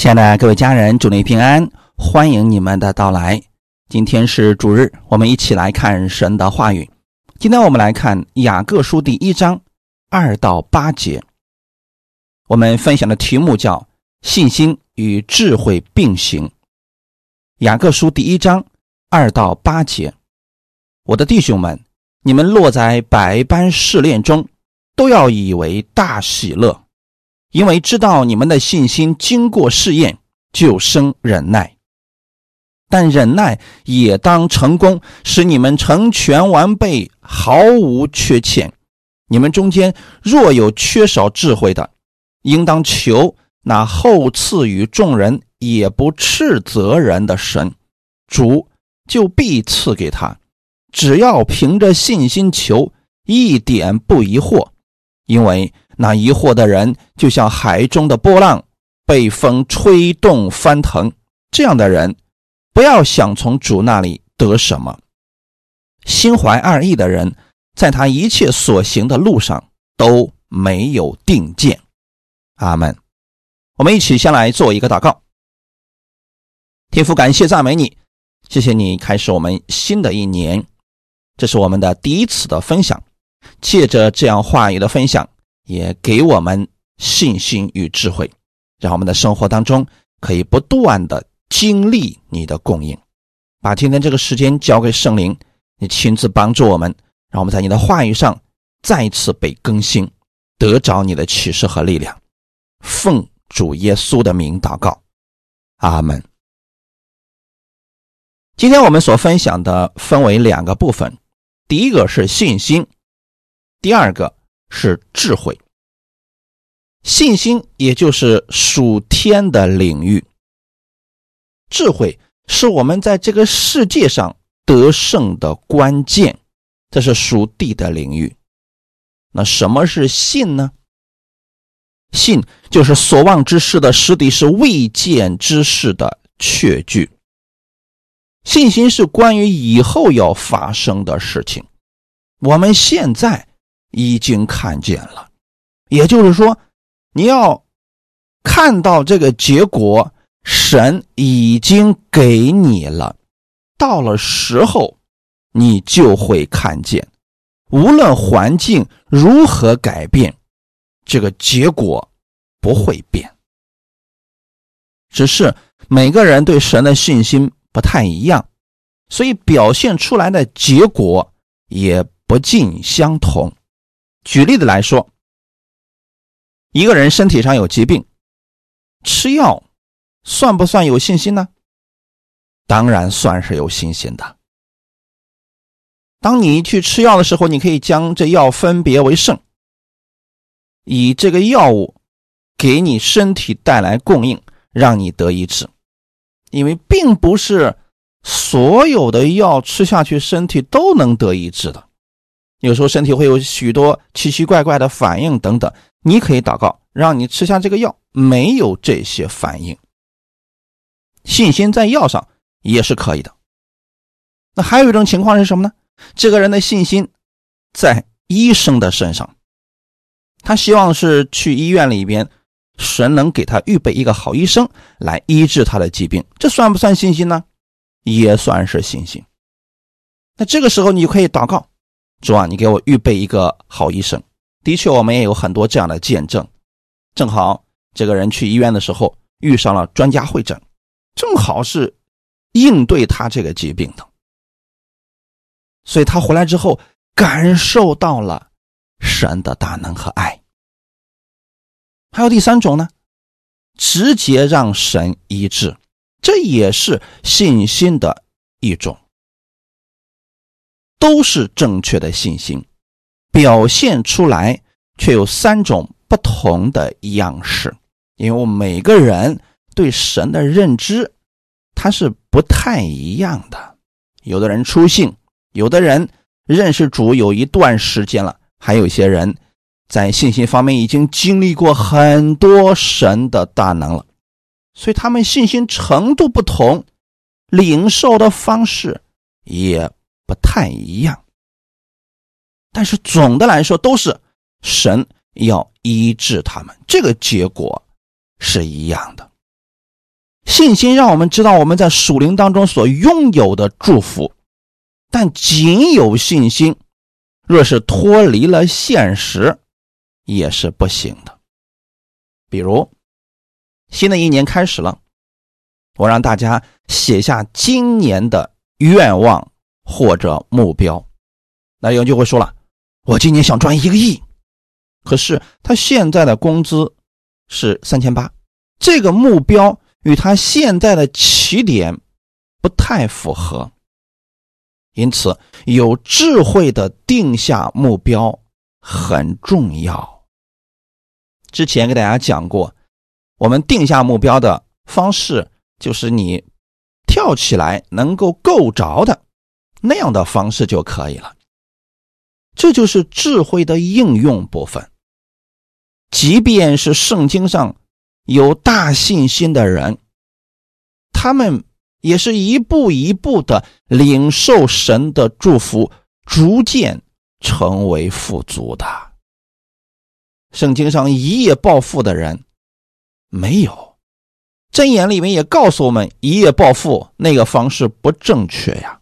亲爱的各位家人，祝你平安，欢迎你们的到来。今天是主日，我们一起来看神的话语。今天我们来看雅各书第一章二到八节。我们分享的题目叫“信心与智慧并行”。雅各书第一章二到八节，我的弟兄们，你们落在百般试炼中，都要以为大喜乐。因为知道你们的信心经过试验，就生忍耐。但忍耐也当成功，使你们成全完备，毫无缺欠。你们中间若有缺少智慧的，应当求那后赐予众人也不斥责人的神，主就必赐给他。只要凭着信心求，一点不疑惑，因为。那疑惑的人，就像海中的波浪，被风吹动翻腾。这样的人，不要想从主那里得什么。心怀二意的人，在他一切所行的路上都没有定见。阿门。我们一起先来做一个祷告。天父，感谢赞美你，谢谢你开始我们新的一年。这是我们的第一次的分享，借着这样话语的分享。也给我们信心与智慧，让我们的生活当中可以不断的经历你的供应。把今天这个时间交给圣灵，你亲自帮助我们，让我们在你的话语上再次被更新，得着你的启示和力量。奉主耶稣的名祷告，阿门。今天我们所分享的分为两个部分，第一个是信心，第二个。是智慧、信心，也就是属天的领域。智慧是我们在这个世界上得胜的关键，这是属地的领域。那什么是信呢？信就是所望之事的实底，是未见之事的确据。信心是关于以后要发生的事情，我们现在。已经看见了，也就是说，你要看到这个结果，神已经给你了。到了时候，你就会看见，无论环境如何改变，这个结果不会变。只是每个人对神的信心不太一样，所以表现出来的结果也不尽相同。举例子来说，一个人身体上有疾病，吃药算不算有信心呢？当然算是有信心的。当你去吃药的时候，你可以将这药分别为圣，以这个药物给你身体带来供应，让你得医治。因为并不是所有的药吃下去，身体都能得医治的。有时候身体会有许多奇奇怪怪的反应等等，你可以祷告，让你吃下这个药，没有这些反应。信心在药上也是可以的。那还有一种情况是什么呢？这个人的信心在医生的身上，他希望是去医院里边，神能给他预备一个好医生来医治他的疾病，这算不算信心呢？也算是信心。那这个时候你就可以祷告。主啊，你给我预备一个好医生。的确，我们也有很多这样的见证。正好这个人去医院的时候遇上了专家会诊，正好是应对他这个疾病的。所以他回来之后感受到了神的大能和爱。还有第三种呢，直接让神医治，这也是信心的一种。都是正确的信心，表现出来却有三种不同的样式。因为我们每个人对神的认知，他是不太一样的。有的人出信，有的人认识主有一段时间了，还有些人在信心方面已经经历过很多神的大能了，所以他们信心程度不同，领受的方式也。不太一样，但是总的来说都是神要医治他们，这个结果是一样的。信心让我们知道我们在属灵当中所拥有的祝福，但仅有信心，若是脱离了现实，也是不行的。比如，新的一年开始了，我让大家写下今年的愿望或者目标。那有人就会说了：“我今年想赚一个亿，可是他现在的工资是三千八，这个目标。”与他现在的起点不太符合，因此有智慧的定下目标很重要。之前给大家讲过，我们定下目标的方式就是你跳起来能够够着的那样的方式就可以了。这就是智慧的应用部分。即便是圣经上。有大信心的人，他们也是一步一步的领受神的祝福，逐渐成为富足的。圣经上一夜暴富的人没有，箴言里面也告诉我们，一夜暴富那个方式不正确呀。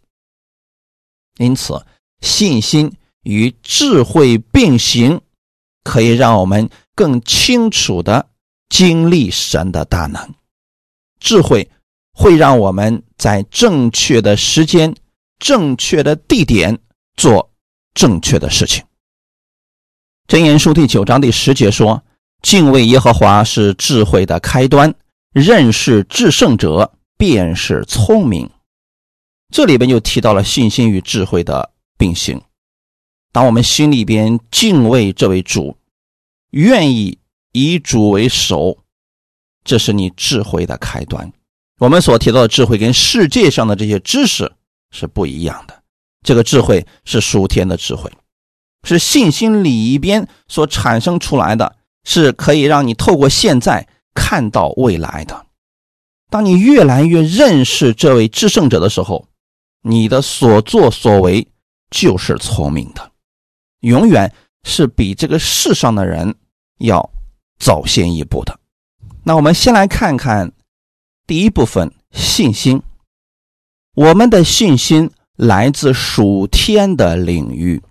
因此，信心与智慧并行，可以让我们更清楚的。经历神的大能，智慧会让我们在正确的时间、正确的地点做正确的事情。箴言书第九章第十节说：“敬畏耶和华是智慧的开端，认识至圣者便是聪明。”这里边就提到了信心与智慧的并行。当我们心里边敬畏这位主，愿意。以主为首，这是你智慧的开端。我们所提到的智慧跟世界上的这些知识是不一样的。这个智慧是属天的智慧，是信心里边所产生出来的，是可以让你透过现在看到未来的。当你越来越认识这位制胜者的时候，你的所作所为就是聪明的，永远是比这个世上的人要。早先一步的，那我们先来看看第一部分信心。我们的信心来自属天的领域。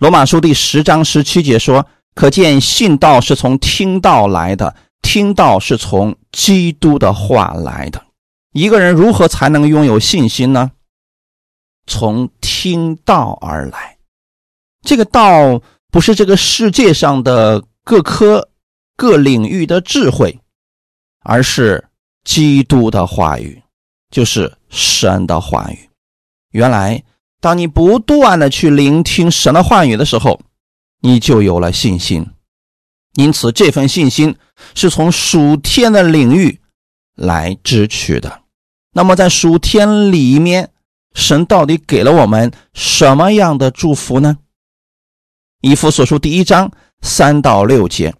罗马书第十章十七节说：“可见信道是从听道来的，听道是从基督的话来的。”一个人如何才能拥有信心呢？从听道而来。这个道不是这个世界上的。各科、各领域的智慧，而是基督的话语，就是神的话语。原来，当你不断的去聆听神的话语的时候，你就有了信心。因此，这份信心是从属天的领域来支取的。那么，在属天里面，神到底给了我们什么样的祝福呢？以弗所书第一章。三到六节，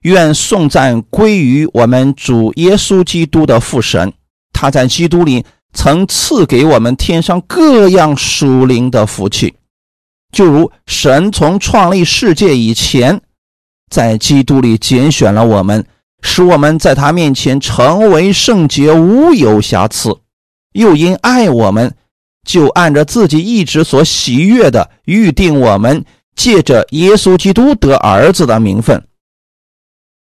愿颂赞归于我们主耶稣基督的父神。他在基督里曾赐给我们天上各样属灵的福气，就如神从创立世界以前，在基督里拣选了我们，使我们在他面前成为圣洁，无有瑕疵；又因爱我们，就按着自己意志所喜悦的预定我们。借着耶稣基督得儿子的名分，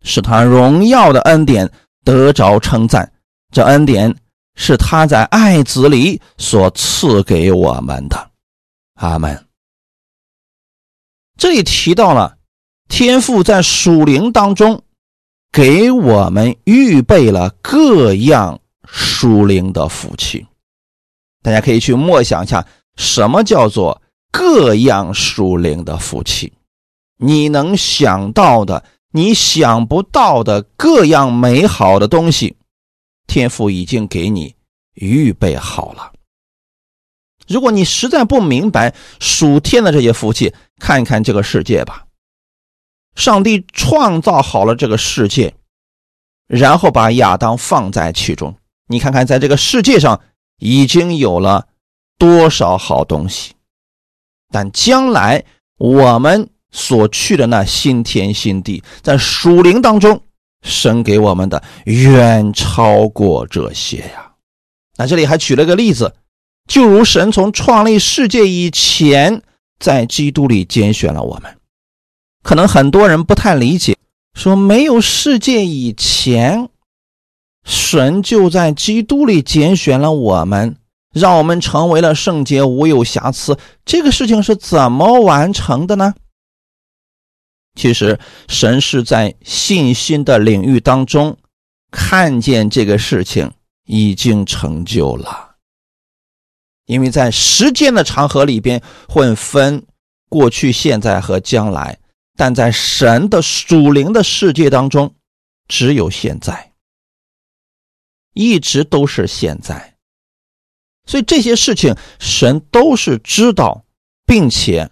使他荣耀的恩典得着称赞。这恩典是他在爱子里所赐给我们的。阿门。这里提到了天父在属灵当中给我们预备了各样属灵的福气。大家可以去默想一下，什么叫做？各样属灵的福气，你能想到的，你想不到的各样美好的东西，天父已经给你预备好了。如果你实在不明白属天的这些福气，看一看这个世界吧。上帝创造好了这个世界，然后把亚当放在其中，你看看在这个世界上已经有了多少好东西。但将来我们所去的那新天新地，在属灵当中神给我们的远超过这些呀。那这里还举了个例子，就如神从创立世界以前，在基督里拣选了我们。可能很多人不太理解，说没有世界以前，神就在基督里拣选了我们，让我们成为了圣洁无有瑕疵。这个事情是怎么完成的呢？其实，神是在信心的领域当中看见这个事情已经成就了，因为在时间的长河里边会分过去、现在和将来，但在神的属灵的世界当中，只有现在，一直都是现在，所以这些事情神都是知道，并且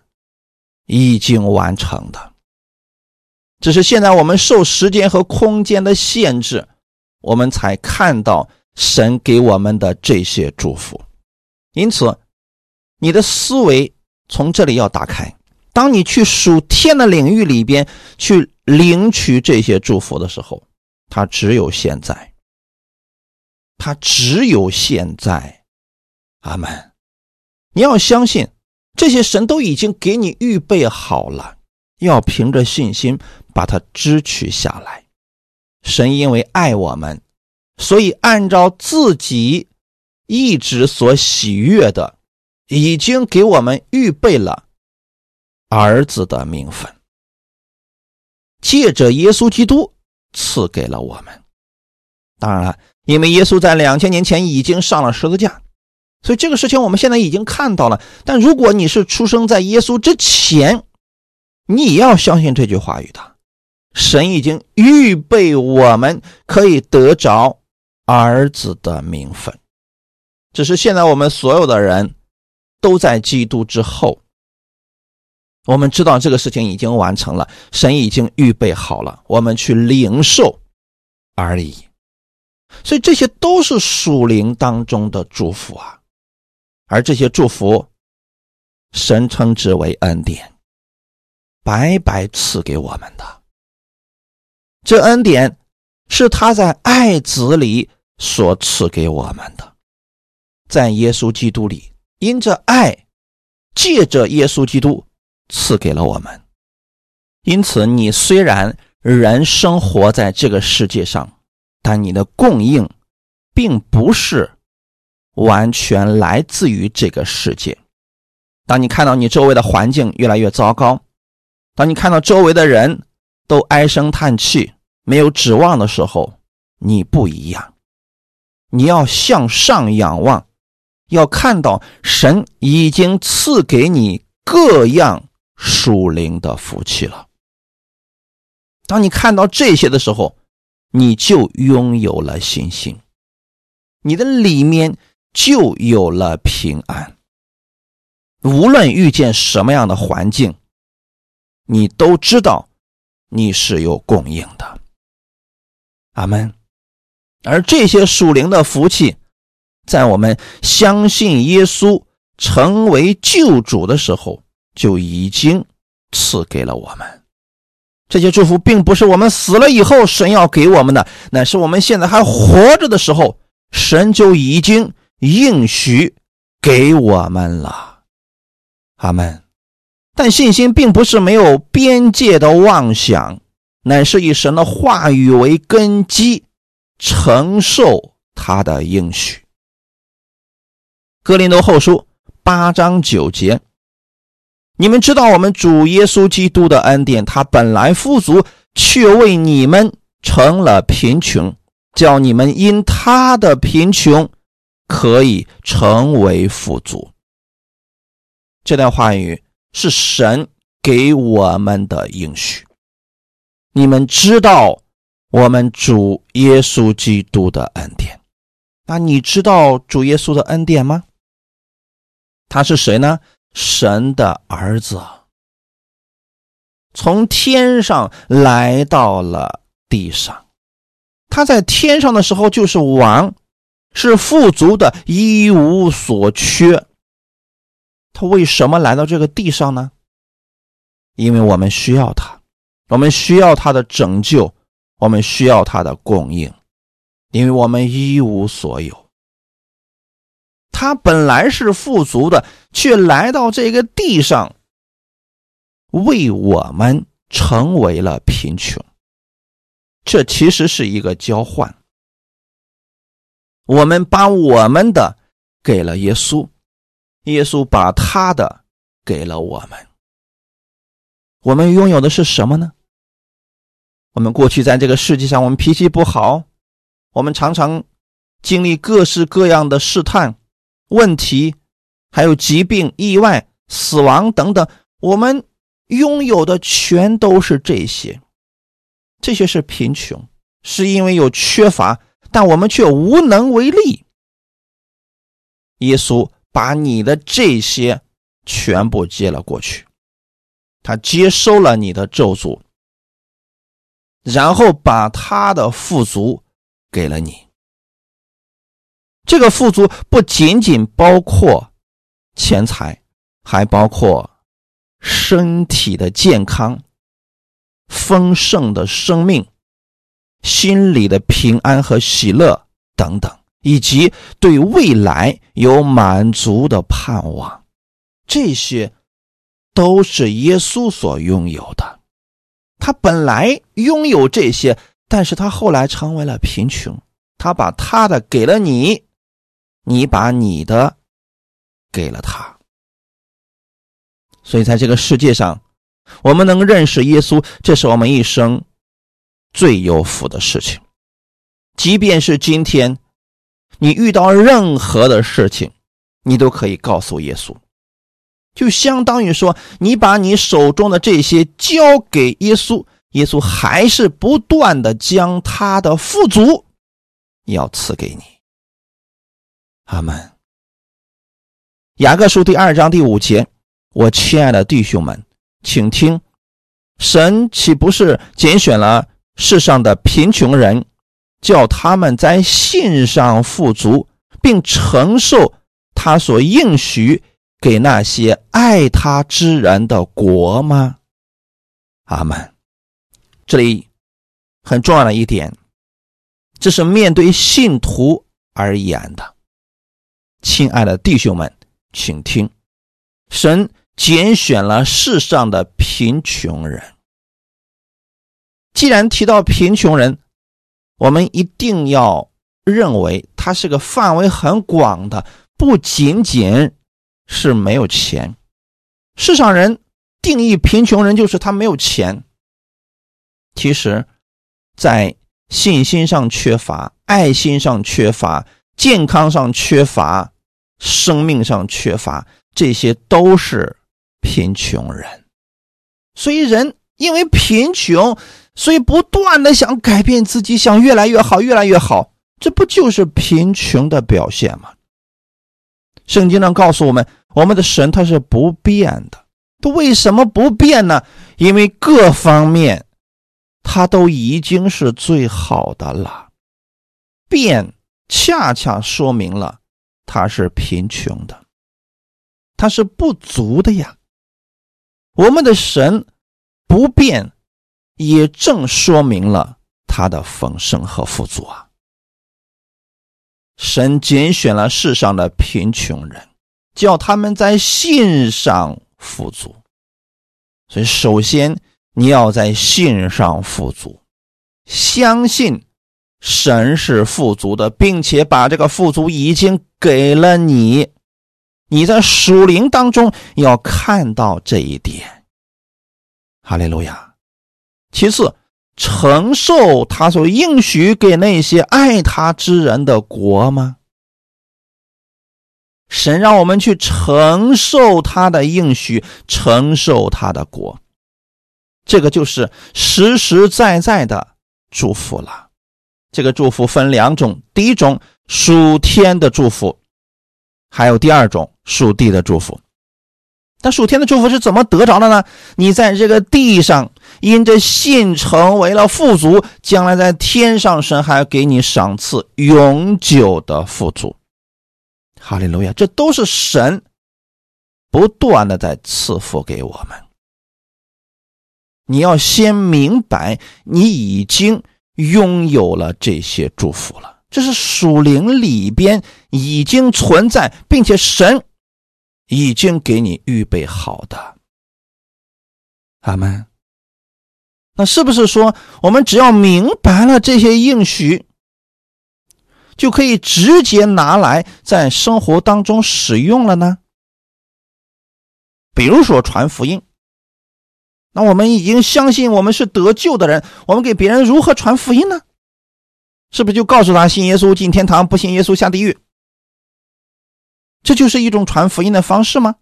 已经完成的。只是现在我们受时间和空间的限制，我们才看到神给我们的这些祝福。因此，你的思维从这里要打开。当你去属天的领域里边去领取这些祝福的时候，它只有现在，它只有现在。阿门。你要相信，这些神都已经给你预备好了。要凭着信心把它支取下来。神因为爱我们，所以按照自己一直所喜悦的，已经给我们预备了儿子的名分，借着耶稣基督赐给了我们。当然了，因为耶稣在两千年前已经上了十字架，所以这个事情我们现在已经看到了。但如果你是出生在耶稣之前，你要相信这句话语的，神已经预备我们可以得着儿子的名分，只是现在我们所有的人都在基督之后，我们知道这个事情已经完成了，神已经预备好了，我们去领受而已。所以这些都是属灵当中的祝福啊，而这些祝福，神称之为恩典。白白赐给我们的这恩典，是他在爱子里所赐给我们的，在耶稣基督里，因着爱，借着耶稣基督赐给了我们。因此，你虽然人生活在这个世界上，但你的供应并不是完全来自于这个世界。当你看到你周围的环境越来越糟糕，当你看到周围的人都唉声叹气、没有指望的时候，你不一样。你要向上仰望，要看到神已经赐给你各样属灵的福气了。当你看到这些的时候，你就拥有了信心，你的里面就有了平安。无论遇见什么样的环境。你都知道，你是有供应的，阿门。而这些属灵的福气，在我们相信耶稣成为救主的时候，就已经赐给了我们。这些祝福并不是我们死了以后神要给我们的，乃是我们现在还活着的时候，神就已经应许给我们了，阿门。但信心并不是没有边界的妄想，乃是以神的话语为根基，承受他的应许。哥林多后书八章九节，你们知道我们主耶稣基督的恩典，他本来富足，却为你们成了贫穷，叫你们因他的贫穷可以成为富足。这段话语。是神给我们的应许。你们知道我们主耶稣基督的恩典，那你知道主耶稣的恩典吗？他是谁呢？神的儿子，从天上来到了地上。他在天上的时候就是王，是富足的，一无所缺。他为什么来到这个地上呢？因为我们需要他，我们需要他的拯救，我们需要他的供应，因为我们一无所有。他本来是富足的，却来到这个地上，为我们成为了贫穷。这其实是一个交换。我们把我们的给了耶稣，耶稣把他的给了我们。我们拥有的是什么呢？我们过去在这个世界上，我们脾气不好，我们常常经历各式各样的试探。问题，还有疾病、意外、死亡等等，我们拥有的全都是这些。这些是贫穷，是因为有缺乏，但我们却无能为力。耶稣把你的这些全部接了过去，他接收了你的咒诅，然后把他的富足给了你。这个富足不仅仅包括钱财，还包括身体的健康、丰盛的生命、心里的平安和喜乐等等，以及对未来有满足的盼望。这些都是耶稣所拥有的。他本来拥有这些，但是他后来成为了贫穷，他把他的给了你。你把你的给了他，所以在这个世界上，我们能认识耶稣，这是我们一生最有福的事情。即便是今天，你遇到任何的事情，你都可以告诉耶稣，就相当于说，你把你手中的这些交给耶稣，耶稣还是不断的将他的富足要赐给你。阿门。雅各书第二章第五节，我亲爱的弟兄们，请听：神岂不是拣选了世上的贫穷人，叫他们在信上富足，并承受他所应许给那些爱他之人的国吗？阿门。这里很重要的一点，这是面对信徒而言的。亲爱的弟兄们，请听：神拣选了世上的贫穷人。既然提到贫穷人，我们一定要认为他是个范围很广的，不仅仅是没有钱。世上人定义贫穷人就是他没有钱。其实，在信心上缺乏，爱心上缺乏。健康上缺乏，生命上缺乏，这些都是贫穷人。所以人因为贫穷，所以不断的想改变自己，想越来越好，越来越好。这不就是贫穷的表现吗？圣经上告诉我们，我们的神他是不变的。他为什么不变呢？因为各方面他都已经是最好的了。变。恰恰说明了他是贫穷的，他是不足的呀。我们的神不变，也正说明了他的丰盛和富足啊。神拣选了世上的贫穷人，叫他们在信上富足。所以，首先你要在信上富足，相信。神是富足的，并且把这个富足已经给了你。你在属灵当中要看到这一点。哈利路亚。其次，承受他所应许给那些爱他之人的国吗？神让我们去承受他的应许，承受他的国，这个就是实实在在的祝福了。这个祝福分两种，第一种属天的祝福，还有第二种属地的祝福。但属天的祝福是怎么得着的呢？你在这个地上因着信成为了富足，将来在天上神还要给你赏赐永久的富足。哈利路亚！这都是神不断的在赐福给我们。你要先明白，你已经。拥有了这些祝福了。这是属灵里边已经存在，并且神已经给你预备好的。阿门。那是不是说，我们只要明白了这些应许，就可以直接拿来在生活当中使用了呢？比如说传福音，那我们已经相信我们是得救的人，我们给别人如何传福音呢？是不是就告诉他信耶稣进天堂，不信耶稣下地狱？这就是一种传福音的方式吗？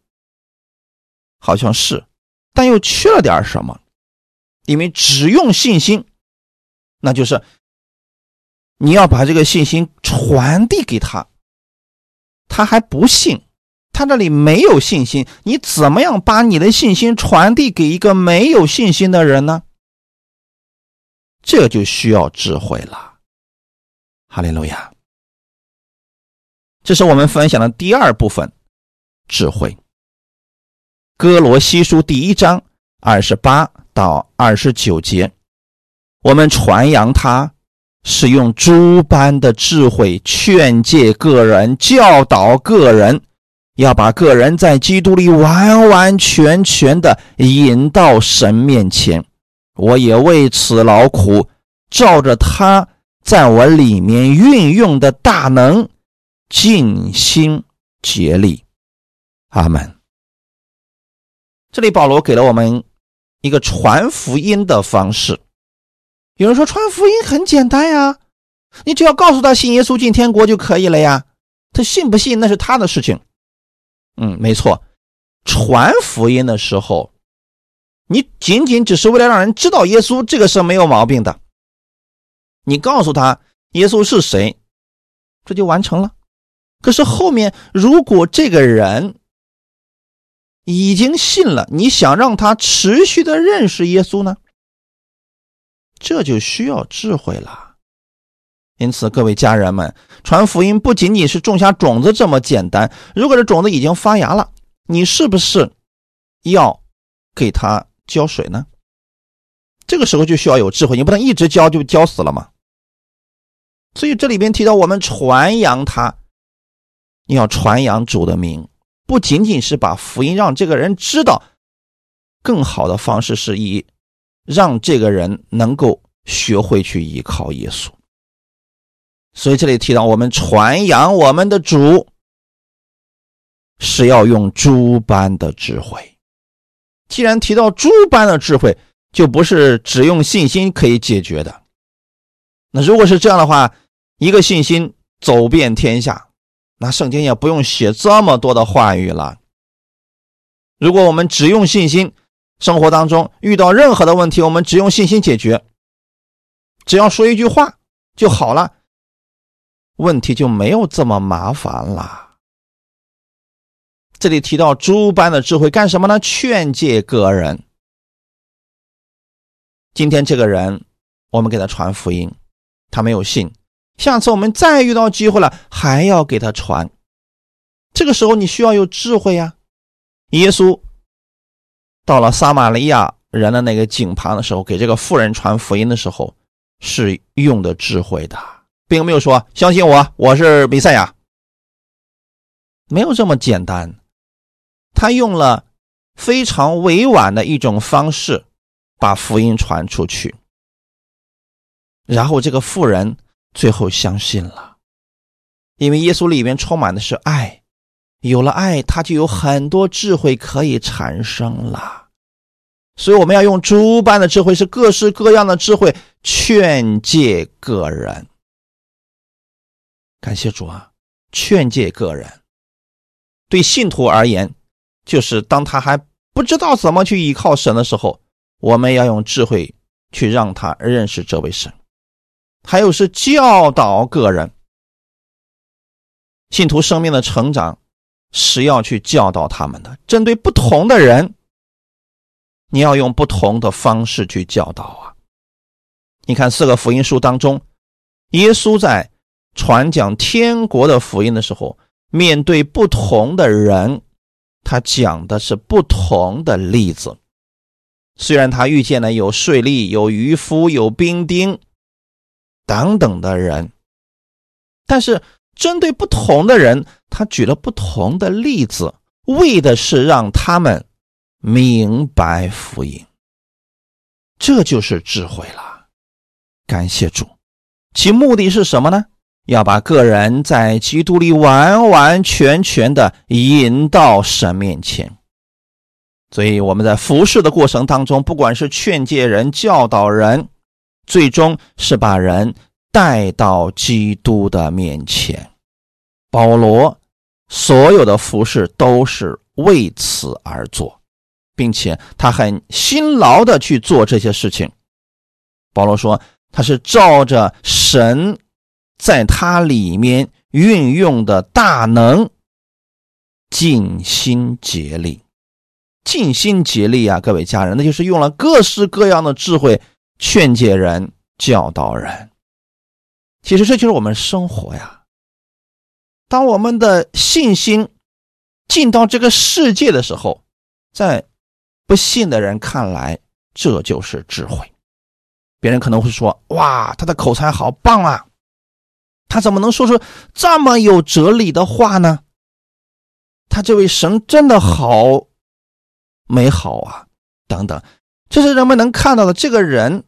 好像是，但又缺了点什么。因为只用信心，那就是你要把这个信心传递给他，他还不信，他这里没有信心，你怎么样把你的信心传递给一个没有信心的人呢？这就需要智慧了。哈利路亚，这是我们分享的第二部分，智慧。哥罗西书第一章二十八。到二十九节，我们传扬他，是用诸般的智慧劝诫个人，教导个人，要把个人在基督里完完全全的引到神面前。我也为此劳苦，照着他在我里面运用的大能，尽心竭力。阿门。这里保罗给了我们。一个传福音的方式，有人说传福音很简单呀，你只要告诉他信耶稣进天国就可以了呀，他信不信那是他的事情。嗯，没错，传福音的时候，你仅仅只是为了让人知道耶稣，这个是没有毛病的。你告诉他耶稣是谁，这就完成了。可是后面如果这个人，已经信了，你想让他持续的认识耶稣呢？这就需要智慧了。因此，各位家人们，传福音不仅仅是种下种子这么简单。如果这种子已经发芽了，你是不是要给它浇水呢？这个时候就需要有智慧，你不能一直浇就浇死了吗？所以这里边提到我们传扬他，你要传扬主的名。不仅仅是把福音让这个人知道，更好的方式是以让这个人能够学会去依靠耶稣。所以这里提到我们传扬我们的主是要用诸般的智慧。既然提到诸般的智慧，就不是只用信心可以解决的。那如果是这样的话，一个信心走遍天下。那圣经也不用写这么多的话语了。如果我们只用信心，生活当中遇到任何的问题，我们只用信心解决，只要说一句话就好了，问题就没有这么麻烦了。这里提到诸般的智慧干什么呢？劝诫个人。今天这个人，我们给他传福音，他没有信。下次我们再遇到机会了，还要给他传。这个时候你需要有智慧呀。耶稣到了撒玛利亚人的那个井旁的时候，给这个妇人传福音的时候，是用的智慧的，并没有说相信我，我是弥赛亚，没有这么简单。他用了非常委婉的一种方式把福音传出去，然后这个妇人。最后相信了，因为耶稣里面充满的是爱，有了爱，他就有很多智慧可以产生了。所以我们要用诸般的智慧，是各式各样的智慧，劝诫个人。感谢主啊！劝诫个人，对信徒而言，就是当他还不知道怎么去依靠神的时候，我们要用智慧去让他认识这位神。还有是教导个人，信徒生命的成长是要去教导他们的。针对不同的人，你要用不同的方式去教导啊。你看四个福音书当中，耶稣在传讲天国的福音的时候，面对不同的人，他讲的是不同的例子。虽然他遇见了有税吏、有渔夫、有兵丁。等等的人。但是针对不同的人，他举了不同的例子，为的是让他们明白福音。这就是智慧了。感谢主，其目的是什么呢？要把个人在基督里完完全全的引到神面前。所以我们在服侍的过程当中，不管是劝诫人、教导人，最终是把人带到基督的面前。保罗所有的服侍都是为此而做，并且他很辛劳的去做这些事情。保罗说，他是照着神。在他里面运用的大能，尽心竭力，尽心竭力啊！各位家人，那就是用了各式各样的智慧劝解人、教导人。其实这就是我们生活呀。当我们的信心进到这个世界的时候，在不信的人看来，这就是智慧。别人可能会说：“哇，他的口才好棒啊！”他怎么能说出这么有哲理的话呢？他这位神真的好美好啊！等等，这是人们能看到的。这个人，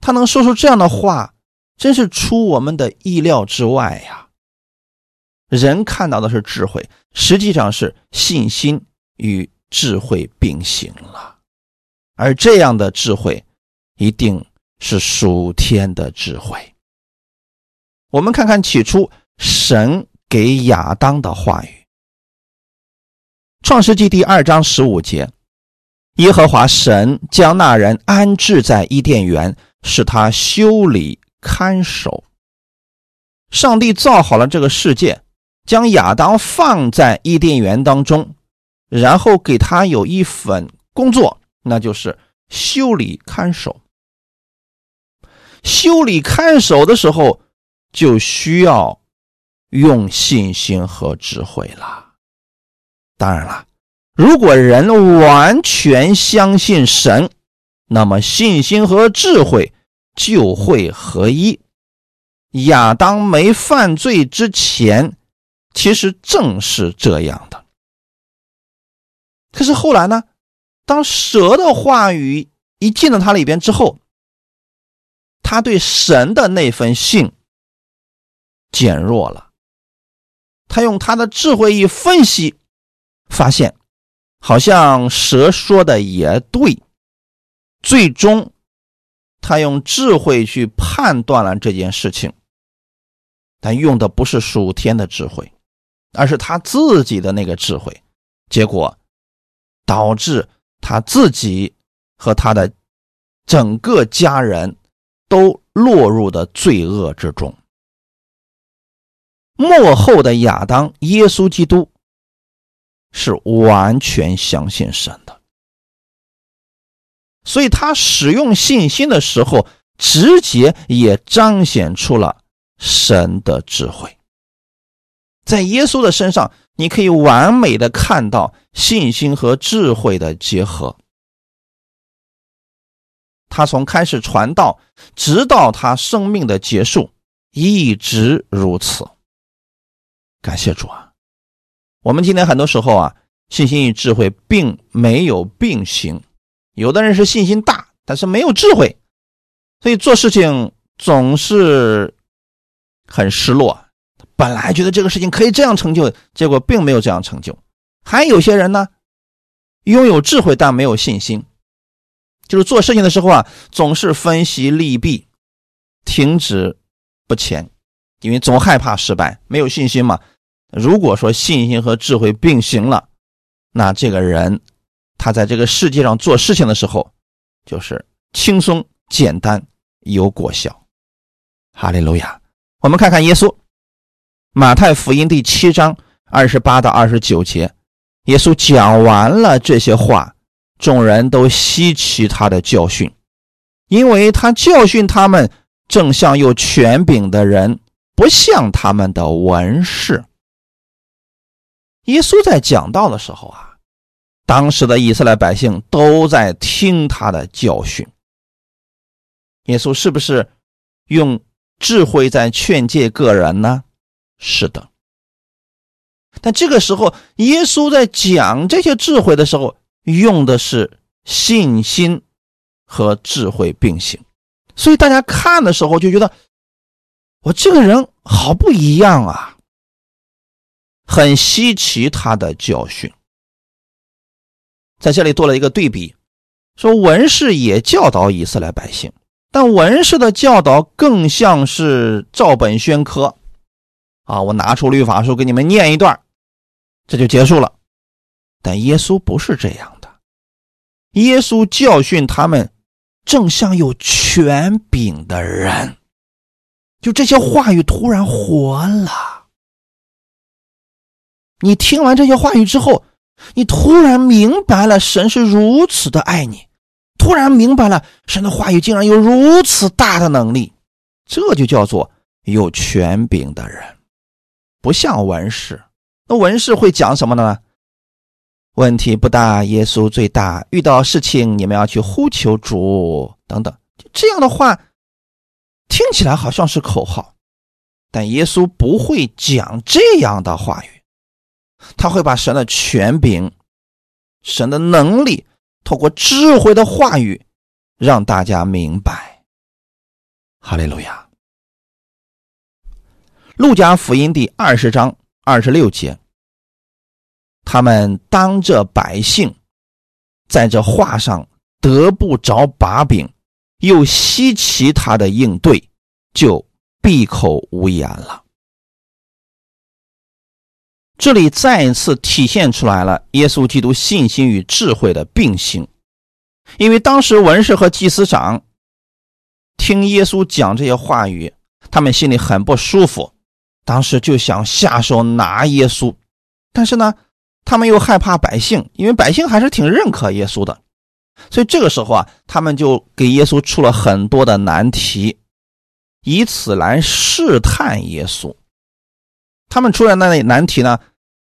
他能说出这样的话，真是出我们的意料之外呀！人看到的是智慧，实际上是信心与智慧并行了，而这样的智慧，一定是属天的智慧。我们看看起初神给亚当的话语，《创世纪第二章十五节：耶和华神将那人安置在伊甸园，使他修理看守。上帝造好了这个世界，将亚当放在伊甸园当中，然后给他有一份工作，那就是修理看守。修理看守的时候。就需要用信心和智慧了。当然了，如果人完全相信神，那么信心和智慧就会合一。亚当没犯罪之前，其实正是这样的。可是后来呢？当蛇的话语一进到他里边之后，他对神的那份信。减弱了，他用他的智慧一分析，发现好像蛇说的也对。最终，他用智慧去判断了这件事情，但用的不是属天的智慧，而是他自己的那个智慧，结果导致他自己和他的整个家人都落入的罪恶之中。幕后的亚当，耶稣基督是完全相信神的，所以他使用信心的时候，直接也彰显出了神的智慧。在耶稣的身上，你可以完美的看到信心和智慧的结合。他从开始传道，直到他生命的结束，一直如此。感谢主啊！我们今天很多时候啊，信心与智慧并没有并行。有的人是信心大，但是没有智慧，所以做事情总是很失落。本来觉得这个事情可以这样成就，结果并没有这样成就。还有些人呢，拥有智慧但没有信心，就是做事情的时候啊，总是分析利弊，停止不前，因为总害怕失败，没有信心嘛。如果说信心和智慧并行了，那这个人他在这个世界上做事情的时候，就是轻松、简单、有果效。哈利路亚！我们看看耶稣，马太福音第七章二十八到二十九节，耶稣讲完了这些话，众人都稀奇他的教训，因为他教训他们，正像有权柄的人，不像他们的文士。耶稣在讲道的时候啊，当时的以色列百姓都在听他的教训。耶稣是不是用智慧在劝诫个人呢？是的。但这个时候，耶稣在讲这些智慧的时候，用的是信心和智慧并行，所以大家看的时候就觉得，我这个人好不一样啊，很稀奇他的教训。在这里做了一个对比，说文士也教导以色列百姓，但文士的教导更像是照本宣科，啊，我拿出律法书给你们念一段。这就结束了，但耶稣不是这样的。耶稣教训他们，正像有权柄的人。就这些话语突然活了。你听完这些话语之后，你突然明白了神是如此的爱你，突然明白了神的话语竟然有如此大的能力。这就叫做有权柄的人，不像文士。那文士会讲什么呢？问题不大，耶稣最大。遇到事情，你们要去呼求主等等。这样的话，听起来好像是口号，但耶稣不会讲这样的话语。他会把神的权柄、神的能力，透过智慧的话语，让大家明白。哈利路亚。路加福音第二十章。二十六节，他们当着百姓，在这话上得不着把柄，又稀奇他的应对，就闭口无言了。这里再一次体现出来了耶稣基督信心与智慧的并行，因为当时文士和祭司长听耶稣讲这些话语，他们心里很不舒服。当时就想下手拿耶稣，但是呢，他们又害怕百姓，因为百姓还是挺认可耶稣的，所以这个时候啊，他们就给耶稣出了很多的难题，以此来试探耶稣。他们出来那难题呢，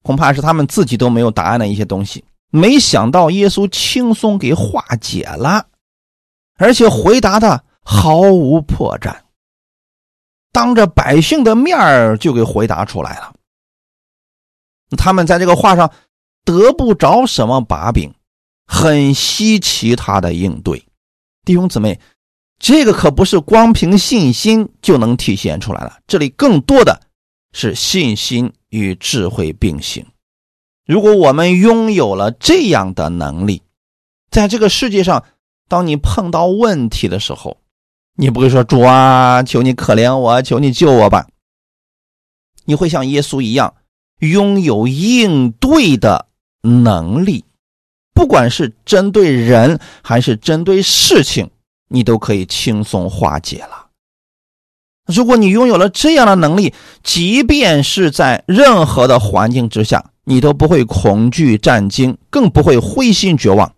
恐怕是他们自己都没有答案的一些东西。没想到耶稣轻松给化解了，而且回答的毫无破绽。当着百姓的面就给回答出来了。他们在这个话上得不着什么把柄，很稀奇他的应对。弟兄姊妹，这个可不是光凭信心就能体现出来了，这里更多的是信心与智慧并行。如果我们拥有了这样的能力，在这个世界上，当你碰到问题的时候，你不会说主啊，求你可怜我，求你救我吧。你会像耶稣一样，拥有应对的能力，不管是针对人还是针对事情，你都可以轻松化解了。如果你拥有了这样的能力，即便是在任何的环境之下，你都不会恐惧战惊，更不会灰心绝望。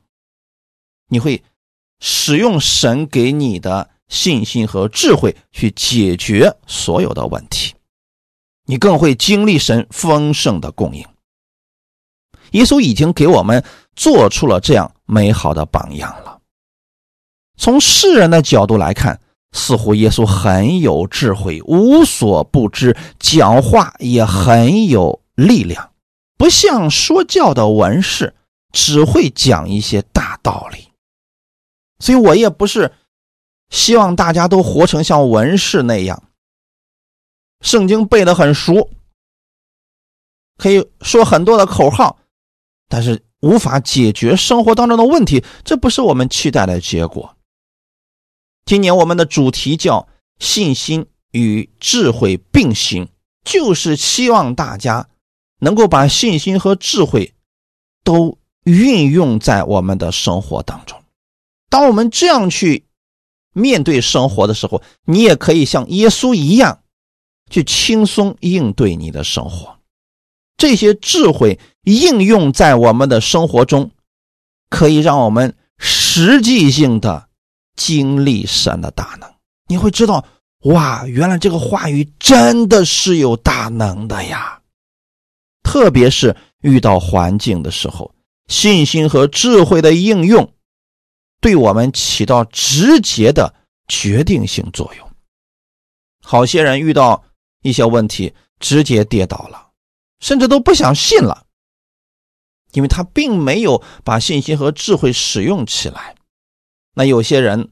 你会使用神给你的。信心和智慧去解决所有的问题，你更会经历神丰盛的供应。耶稣已经给我们做出了这样美好的榜样了。从世人的角度来看，似乎耶稣很有智慧，无所不知，讲话也很有力量，不像说教的文士，只会讲一些大道理。所以我也不是。希望大家都活成像文士那样，圣经背得很熟，可以说很多的口号，但是无法解决生活当中的问题，这不是我们期待的结果。今年我们的主题叫“信心与智慧并行”，就是希望大家能够把信心和智慧都运用在我们的生活当中。当我们这样去。面对生活的时候，你也可以像耶稣一样，去轻松应对你的生活。这些智慧应用在我们的生活中，可以让我们实际性的经历神的大能。你会知道，哇，原来这个话语真的是有大能的呀！特别是遇到环境的时候，信心和智慧的应用。对我们起到直接的决定性作用，好些人遇到一些问题，直接跌倒了，甚至都不想信了，因为他并没有把信心和智慧使用起来。那有些人，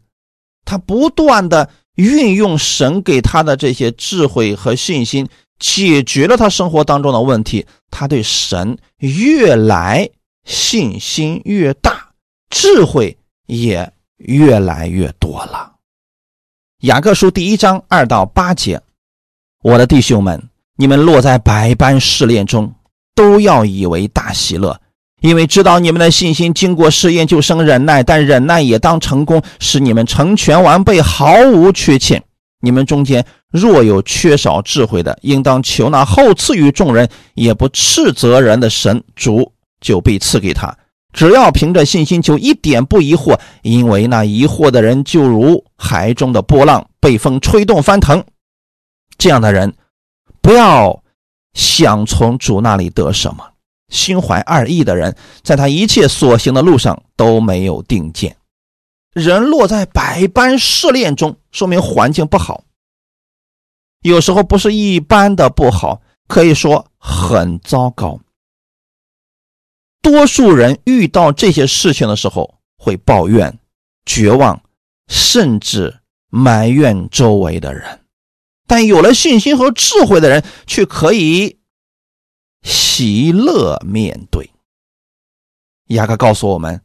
他不断的运用神给他的这些智慧和信心，解决了他生活当中的问题，他对神越来信心越大，智慧也越来越多了。雅各书第一章二到八节，我的弟兄们，你们落在百般试炼中，都要以为大喜乐，因为知道你们的信心经过试验就生忍耐，但忍耐也当成功，使你们成全完备，毫无缺欠。你们中间若有缺少智慧的，应当求那后赐予众人也不斥责人的神主，就必赐给他。只要凭着信心，就一点不疑惑，因为那疑惑的人就如海中的波浪，被风吹动翻腾。这样的人，不要想从主那里得什么。心怀二意的人，在他一切所行的路上都没有定见。人落在百般试炼中，说明环境不好。有时候不是一般的不好，可以说很糟糕。多数人遇到这些事情的时候会抱怨、绝望，甚至埋怨周围的人；但有了信心和智慧的人，却可以喜乐面对。雅各告诉我们：“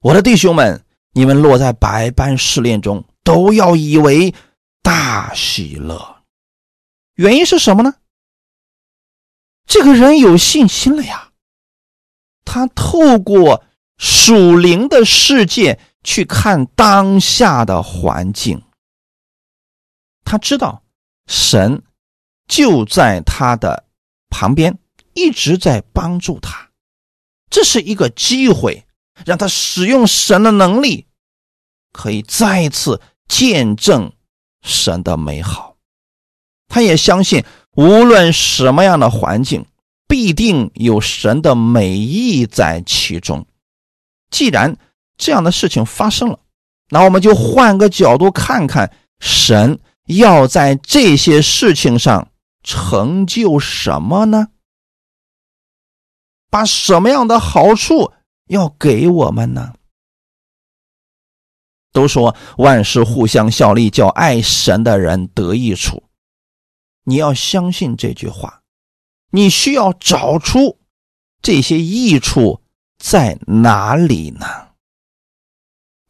我的弟兄们，你们落在百般试炼中，都要以为大喜乐。原因是什么呢？这个人有信心了呀。”他透过属灵的世界去看当下的环境，他知道神就在他的旁边，一直在帮助他。这是一个机会，让他使用神的能力，可以再一次见证神的美好。他也相信，无论什么样的环境。必定有神的美意在其中。既然这样的事情发生了，那我们就换个角度看看，神要在这些事情上成就什么呢？把什么样的好处要给我们呢？都说万事互相效力，叫爱神的人得益处。你要相信这句话。你需要找出这些益处在哪里呢？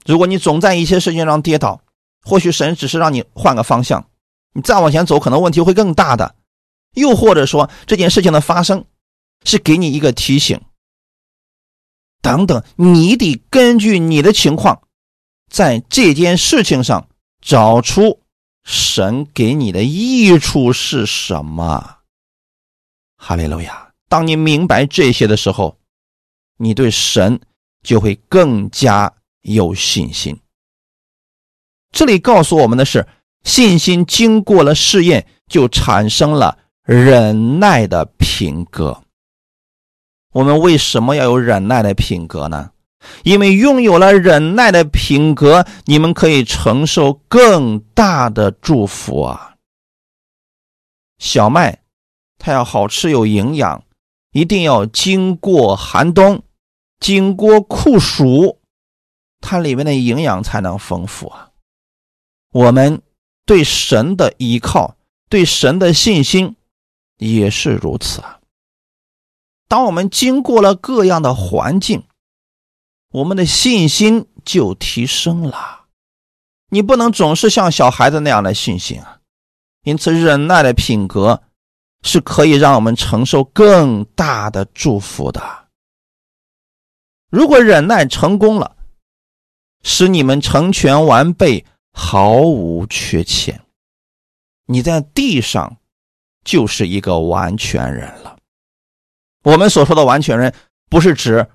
如果你总在一些事情上跌倒，或许神只是让你换个方向，你再往前走，可能问题会更大的。又或者说这件事情的发生是给你一个提醒，等等，你得根据你的情况，在这件事情上找出神给你的益处是什么。哈利路亚！当你明白这些的时候，你对神就会更加有信心。这里告诉我们的是，信心经过了试验，就产生了忍耐的品格。我们为什么要有忍耐的品格呢？因为拥有了忍耐的品格，你们可以承受更大的祝福啊！小麦。它要好吃有营养，一定要经过寒冬，经过酷暑，它里面的营养才能丰富啊。我们对神的依靠，对神的信心也是如此啊。当我们经过了各样的环境，我们的信心就提升了。你不能总是像小孩子那样的信心啊，因此忍耐的品格。是可以让我们承受更大的祝福的。如果忍耐成功了，使你们成全完备，毫无缺欠，你在地上就是一个完全人了。我们所说的完全人，不是指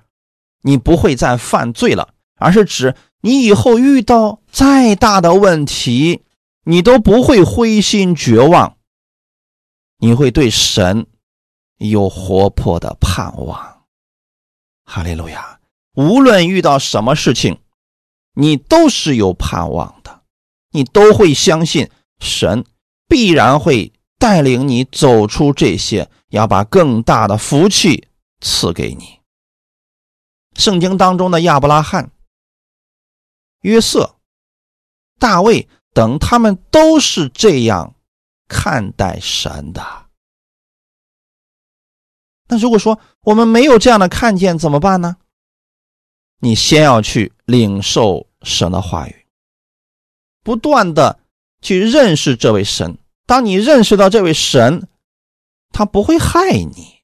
你不会再犯罪了，而是指你以后遇到再大的问题，你都不会灰心绝望。你会对神有活泼的盼望，哈利路亚！无论遇到什么事情，你都是有盼望的，你都会相信神必然会带领你走出这些，要把更大的福气赐给你。圣经当中的亚伯拉罕、约瑟、大卫等，他们都是这样看待神的。那如果说我们没有这样的看见，怎么办呢？你先要去领受神的话语，不断的去认识这位神。当你认识到这位神，他不会害你，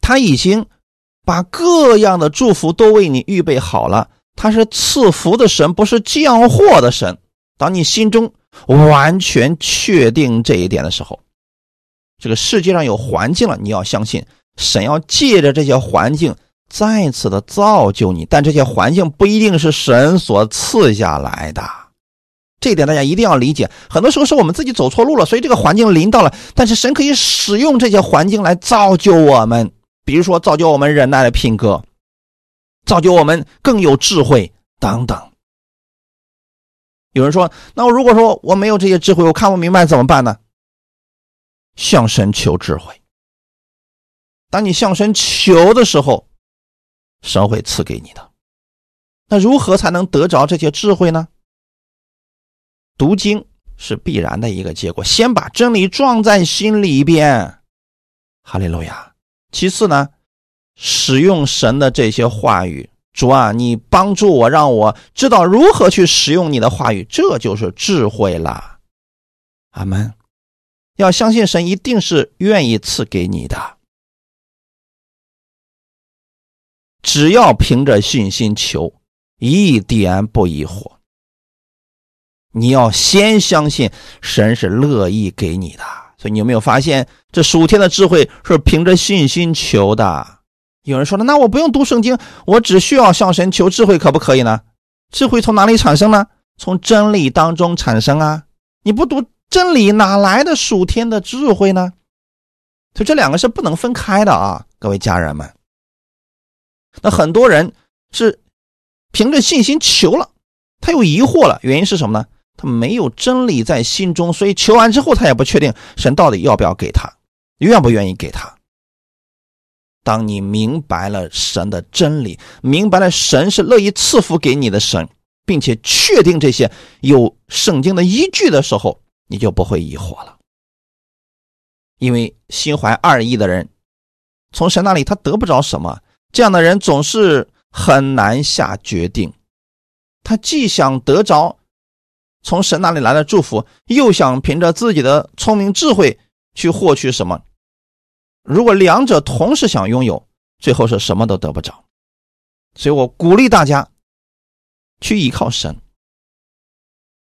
他已经把各样的祝福都为你预备好了。他是赐福的神，不是降祸的神。当你心中完全确定这一点的时候，这个世界上有环境了，你要相信神要借着这些环境再次的造就你，但这些环境不一定是神所赐下来的，这一点大家一定要理解。很多时候是我们自己走错路了，所以这个环境临到了，但是神可以使用这些环境来造就我们，比如说造就我们忍耐的品格，造就我们更有智慧等等。有人说，那我如果说我没有这些智慧，我看不明白怎么办呢？向神求智慧。当你向神求的时候，神会赐给你的。那如何才能得着这些智慧呢？读经是必然的一个结果。先把真理装在心里边，哈利路亚。其次呢，使用神的这些话语，主啊，你帮助我，让我知道如何去使用你的话语，这就是智慧了。阿门。要相信神一定是愿意赐给你的，只要凭着信心求，一点不疑惑。你要先相信神是乐意给你的，所以你有没有发现这属天的智慧是凭着信心求的？有人说了，那我不用读圣经，我只需要向神求智慧，可不可以呢？智慧从哪里产生呢？从真理当中产生啊！你不读。真理哪来的属天的智慧呢？所以这两个是不能分开的啊，各位家人们。那很多人是凭着信心求了，他又疑惑了，原因是什么呢？他没有真理在心中，所以求完之后他也不确定神到底要不要给他，愿不愿意给他。当你明白了神的真理，明白了神是乐意赐福给你的神，并且确定这些有圣经的依据的时候。你就不会疑惑了，因为心怀二意的人，从神那里他得不着什么，这样的人总是很难下决定。他既想得着从神那里来的祝福，又想凭着自己的聪明智慧去获取什么。如果两者同时想拥有，最后是什么都得不着。所以我鼓励大家去依靠神，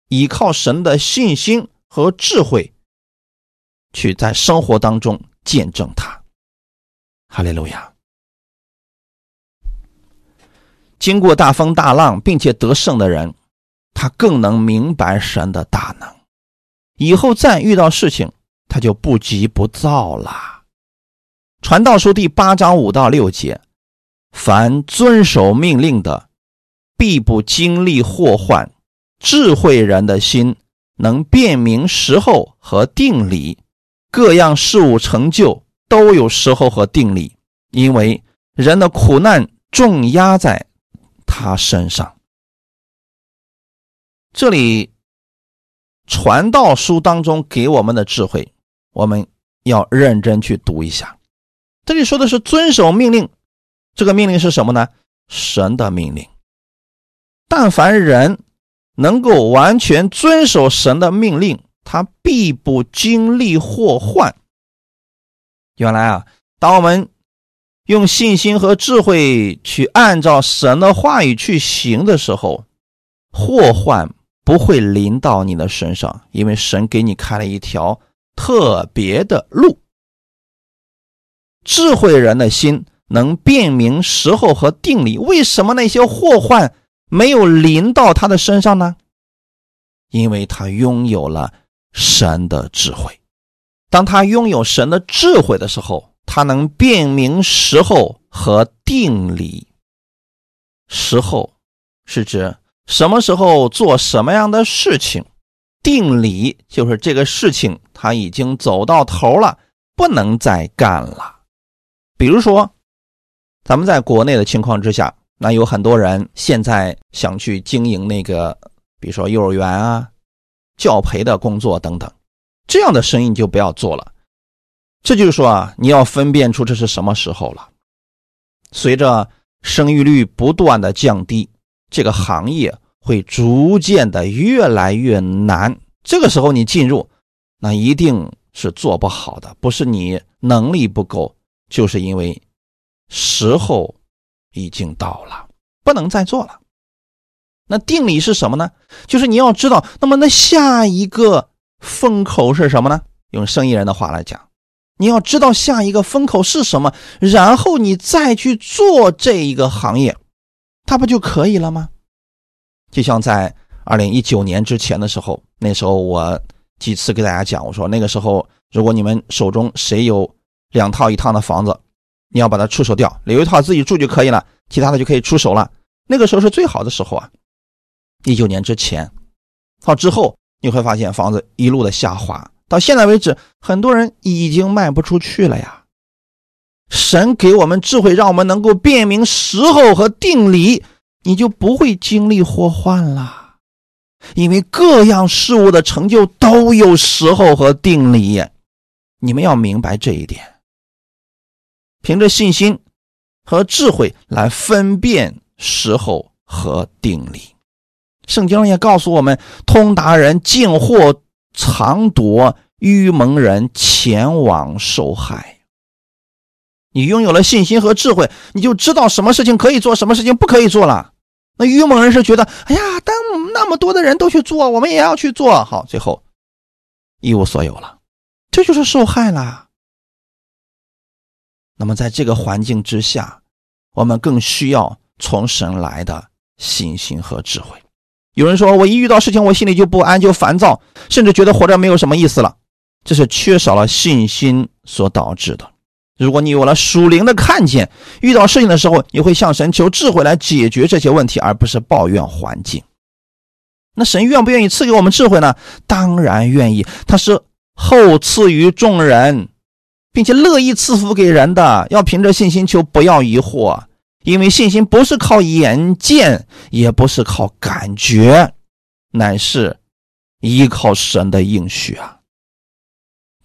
依靠神的信心。和智慧，去在生活当中见证他，哈利路亚。经过大风大浪并且得胜的人，他更能明白神的大能。以后再遇到事情，他就不急不躁了。传道书第八章五到六节：凡遵守命令的，必不经历祸患。智慧人的心。能辨明时候和定理，各样事物成就都有时候和定理，因为人的苦难重压在他身上。这里传道书当中给我们的智慧，我们要认真去读一下。这里说的是遵守命令，这个命令是什么呢？神的命令。但凡人。能够完全遵守神的命令，他必不经历祸患。原来啊，当我们用信心和智慧去按照神的话语去行的时候，祸患不会临到你的身上，因为神给你开了一条特别的路。智慧人的心能辨明时候和定理，为什么那些祸患？没有临到他的身上呢，因为他拥有了神的智慧。当他拥有神的智慧的时候，他能辨明时候和定理。时候是指什么时候做什么样的事情，定理，就是这个事情他已经走到头了，不能再干了。比如说，咱们在国内的情况之下，那有很多人现在想去经营那个，比如说幼儿园啊、教培的工作等等，这样的生意就不要做了。这就是说啊，你要分辨出这是什么时候了。随着生育率不断的降低，这个行业会逐渐的越来越难。这个时候你进入，那一定是做不好的，不是你能力不够，就是因为时候已经到了，不能再做了。那定理是什么呢？就是你要知道，那么那下一个风口是什么呢？用生意人的话来讲。你要知道下一个风口是什么，然后你再去做这一个行业，它不就可以了吗？就像在二零一九年之前的时候，那时候我几次给大家讲，我说那个时候如果你们手中谁有两套一套的房子，你要把它出手掉，留一套自己住就可以了，其他的就可以出手了。那个时候是最好的时候啊！一九年之前，到之后你会发现房子一路的下滑。到现在为止，很多人已经卖不出去了呀。神给我们智慧，让我们能够辨明时候和定理，你就不会经历祸患了。因为各样事物的成就都有时候和定理，你们要明白这一点。凭着信心和智慧来分辨时候和定理。圣经也告诉我们，通达人进货。藏躲愚蒙人前往受害。你拥有了信心和智慧，你就知道什么事情可以做，什么事情不可以做了。那愚蒙人是觉得，哎呀，当那么多的人都去做，我们也要去做好，最后一无所有了，这就是受害了。那么在这个环境之下，我们更需要从神来的信心和智慧。有人说，我一遇到事情，我心里就不安，就烦躁，甚至觉得活着没有什么意思了。这是缺少了信心所导致的。如果你有了属灵的看见，遇到事情的时候，你会向神求智慧来解决这些问题，而不是抱怨环境。那神愿不愿意赐给我们智慧呢？当然愿意，他是厚赐于众人，并且乐意赐福给人的。要凭着信心求，不要疑惑。因为信心不是靠眼见，也不是靠感觉，乃是依靠神的应许啊。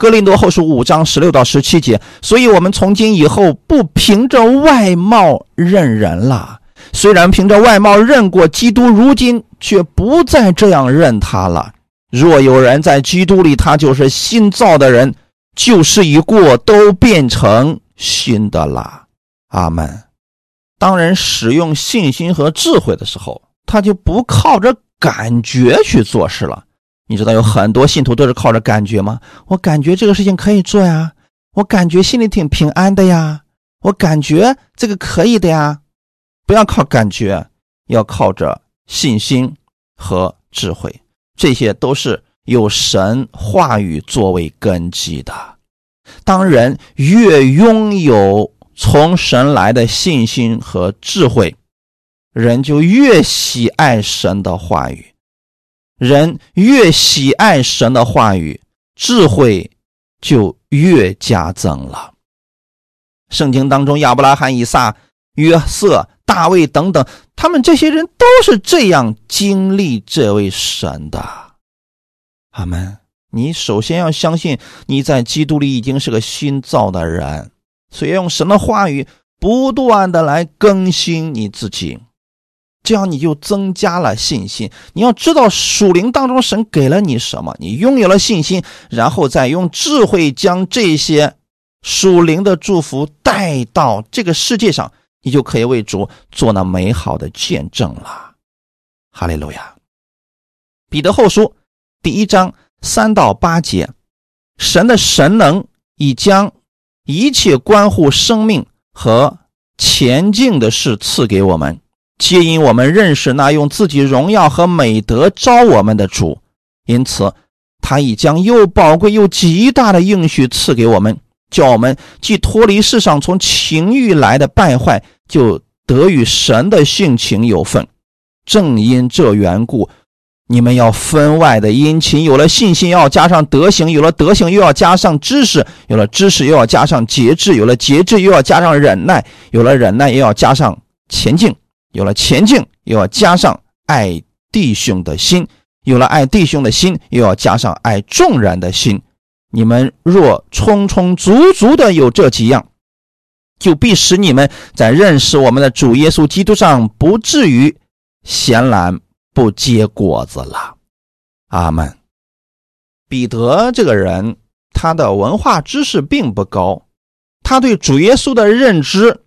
哥林多后书五章十六到十七节，所以我们从今以后不凭着外貌认人了。虽然凭着外貌认过基督，如今却不再这样认他了。若有人在基督里，他就是新造的人，旧事已过，都变成新的了。阿门。当人使用信心和智慧的时候，他就不靠着感觉去做事了。你知道有很多信徒都是靠着感觉吗？我感觉这个事情可以做呀，我感觉心里挺平安的呀，我感觉这个可以的呀。不要靠感觉，要靠着信心和智慧，这些都是有神话语作为根基的。当人越拥有。从神来的信心和智慧，人就越喜爱神的话语；人越喜爱神的话语，智慧就越加增了。圣经当中，亚伯拉罕、以撒、约瑟、大卫等等，他们这些人都是这样经历这位神的。阿门。你首先要相信，你在基督里已经是个新造的人。所以用神的话语不断的来更新你自己，这样你就增加了信心。你要知道属灵当中神给了你什么，你拥有了信心，然后再用智慧将这些属灵的祝福带到这个世界上，你就可以为主做那美好的见证了。哈利路亚。彼得后书第一章三到八节，神的神能已将。一切关乎生命和前进的事赐给我们，皆因我们认识那用自己荣耀和美德招我们的主，因此他已将又宝贵又极大的应许赐给我们，叫我们既脱离世上从情欲来的败坏，就得与神的性情有份。正因这缘故，你们要分外的殷勤。有了信心，要加上德行；有了德行，又要加上知识；有了知识，又要加上节制；有了节制，又要加上忍耐；有了忍耐，又要加上前进；有了前进，又要加上爱弟兄的心；有了爱弟兄的心，又要加上爱众人的心。你们若充充足足的有这几样，就必使你们在认识我们的主耶稣基督上不至于闲懒不结果子了。阿门。彼得这个人，他的文化知识并不高，他对主耶稣的认知，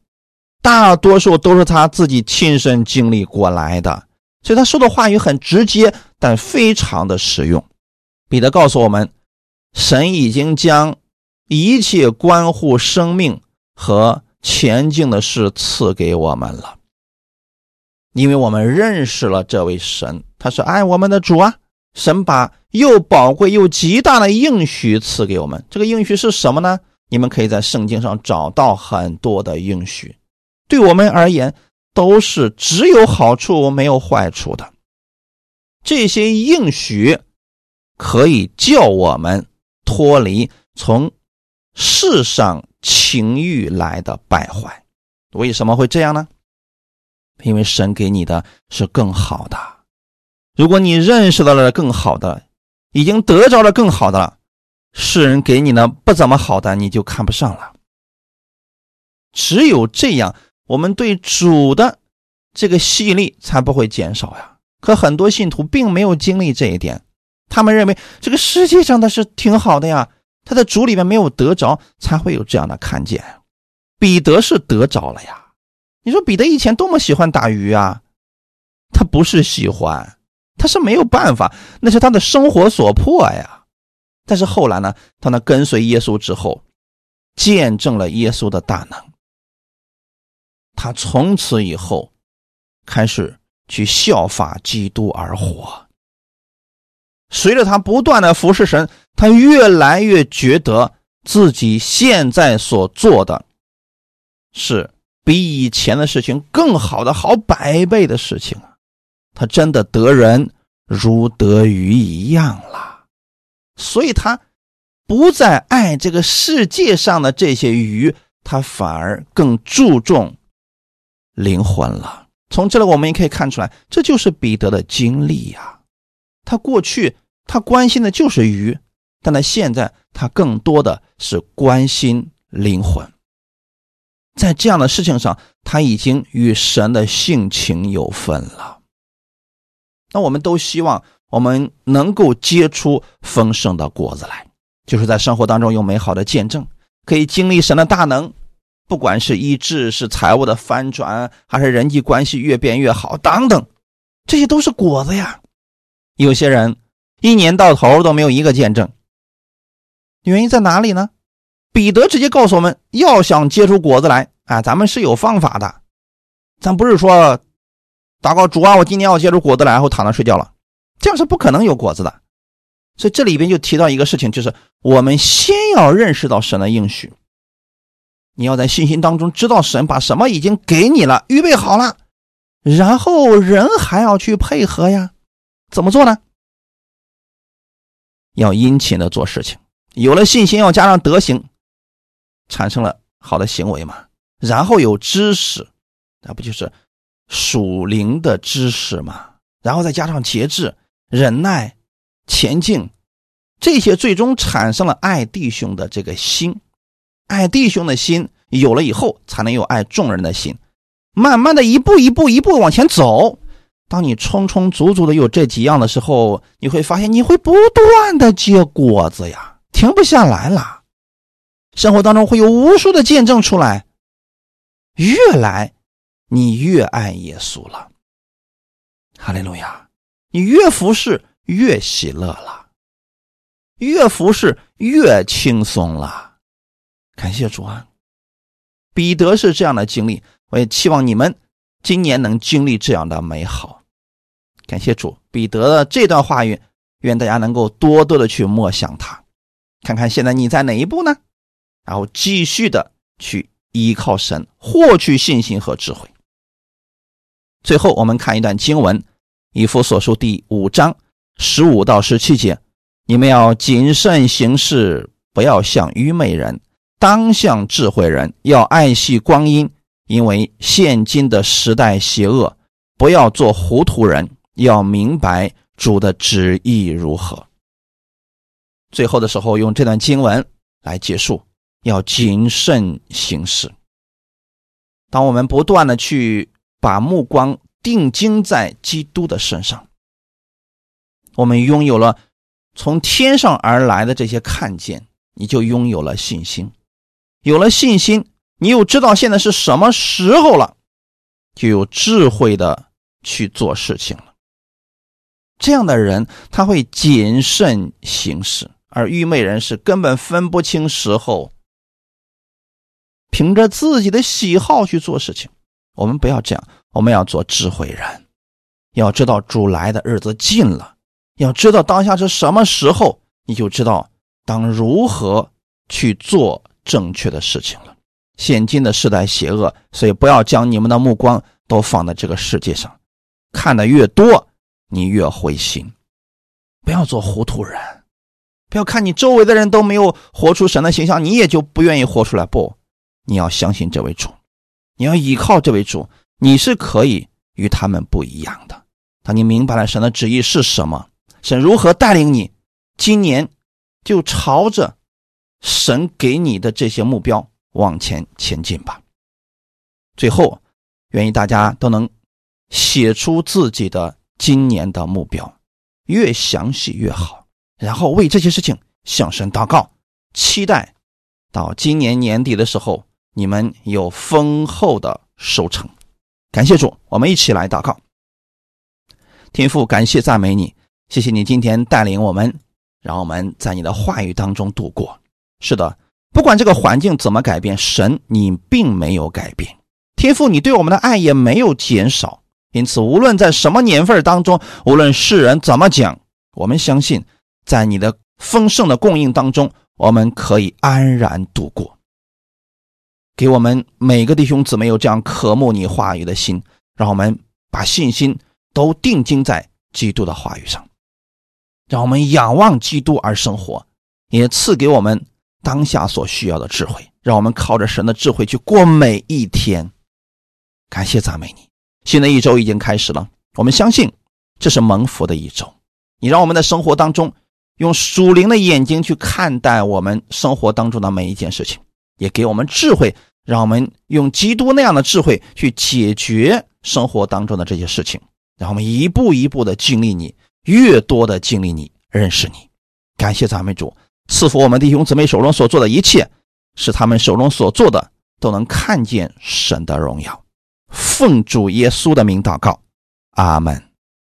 大多数都是他自己亲身经历过来的，所以他说的话语很直接，但非常的实用。彼得告诉我们。神已经将一切关乎生命和前进的事赐给我们了，因为我们认识了这位神，他是爱我们的主啊！神把又宝贵又极大的应许赐给我们，这个应许是什么呢？你们可以在圣经上找到很多的应许，对我们而言都是只有好处没有坏处的。这些应许可以叫我们。脱离从世上情欲来的败坏，为什么会这样呢？因为神给你的是更好的。如果你认识到了更好的，已经得着了更好的了，世人给你的不怎么好的，你就看不上了。只有这样，我们对主的这个吸引力才不会减少呀。可很多信徒并没有经历这一点。他们认为这个世界上的是挺好的呀，他在主里面没有得着，才会有这样的看见。彼得是得着了呀。你说彼得以前多么喜欢打鱼啊，他不是喜欢，他是没有办法，那是他的生活所迫呀。但是后来呢，他呢跟随耶稣之后，见证了耶稣的大能，他从此以后开始去效法基督而活。随着他不断的服侍神，他越来越觉得自己现在所做的，是比以前的事情更好的好百倍的事情啊！他真的得人如得鱼一样了，所以他不再爱这个世界上的这些鱼，他反而更注重灵魂了。从这里我们也可以看出来，这就是彼得的经历呀。他过去他关心的就是鱼，但他现在他更多的是关心灵魂。在这样的事情上，他已经与神的性情有分了。那我们都希望我们能够结出丰盛的果子来，就是在生活当中有美好的见证，可以经历神的大能，不管是医治、是财务的翻转，还是人际关系越变越好等等，这些都是果子呀。有些人一年到头都没有一个见证，原因在哪里呢？彼得直接告诉我们要想结出果子来，啊，咱们是有方法的，咱不是说祷告主啊，我今年要结出果子来，然后躺着睡觉了，这样是不可能有果子的。所以这里边就提到一个事情，就是我们先要认识到神的应许，你要在信心当中知道神把什么已经给你了，预备好了，然后人还要去配合呀。怎么做呢？要殷勤的做事情，有了信心，要加上德行，产生了好的行为嘛。然后有知识，那不就是属灵的知识嘛？然后再加上节制、忍耐、前进，这些最终产生了爱弟兄的这个心。爱弟兄的心有了以后，才能有爱众人的心。慢慢的一步一步一步往前走。当你充充足足的有这几样的时候，你会发现你会不断的结果子呀，停不下来了。生活当中会有无数的见证出来，越来你越爱耶稣了，哈利路亚！你越服侍越喜乐了，越服侍越轻松了。感谢主啊！彼得是这样的经历，我也期望你们今年能经历这样的美好。感谢主，彼得的这段话语，愿大家能够多多的去默想它，看看现在你在哪一步呢？然后继续的去依靠神，获取信心和智慧。最后，我们看一段经文，以弗所书第五章十五到十七节，你们要谨慎行事，不要像愚昧人，当向智慧人，要爱惜光阴，因为现今的时代邪恶。不要做糊涂人，要明白主的旨意如何。最后的时候，用这段经文来结束：要谨慎行事。当我们不断的去把目光定睛在基督的身上。我们拥有了从天上而来的这些看见，你就拥有了信心。有了信心，你又知道现在是什么时候了，就有智慧的去做事情了。这样的人他会谨慎行事，而愚昧人是根本分不清时候，凭着自己的喜好去做事情。我们不要这样，我们要做智慧人，要知道主来的日子近了。要知道当下是什么时候，你就知道当如何去做正确的事情了。现今的时代邪恶，所以不要将你们的目光都放在这个世界上，看的越多，你越灰心。不要做糊涂人，不要看你周围的人都没有活出神的形象，你也就不愿意活出来。不，你要相信这位主，你要依靠这位主，你是可以与他们不一样的。当你明白了神的旨意是什么。神如何带领你？今年就朝着神给你的这些目标往前前进吧。最后，愿意大家都能写出自己的今年的目标，越详细越好。然后为这些事情向神祷告，期待到今年年底的时候，你们有丰厚的收成。感谢主，我们一起来祷告。天父，感谢赞美你。谢谢你今天带领我们，让我们在你的话语当中度过。是的，不管这个环境怎么改变，神你并没有改变，天父你对我们的爱也没有减少。因此，无论在什么年份当中，无论世人怎么讲，我们相信，在你的丰盛的供应当中，我们可以安然度过。给我们每个弟兄姊妹有这样渴慕你话语的心，让我们把信心都定睛在基督的话语上。让我们仰望基督而生活，也赐给我们当下所需要的智慧，让我们靠着神的智慧去过每一天。感谢赞美你，新的一周已经开始了，我们相信这是蒙福的一周。你让我们在生活当中用属灵的眼睛去看待我们生活当中的每一件事情，也给我们智慧，让我们用基督那样的智慧去解决生活当中的这些事情，让我们一步一步的经历你。越多的经历你认识你，感谢咱们主赐福我们弟兄姊妹手中所做的一切，使他们手中所做的都能看见神的荣耀。奉主耶稣的名祷告，阿门。